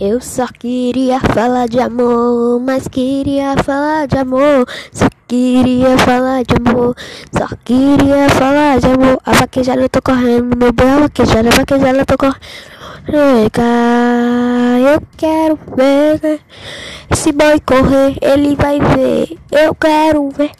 Eu só queria falar de amor, mas queria falar de amor. Só queria falar de amor, só queria falar de amor. A vaquejada eu tô correndo, meu bem, a vaquejada, a vaquejada eu tô correndo. Eu quero ver né? esse boy correr, ele vai ver. Eu quero ver.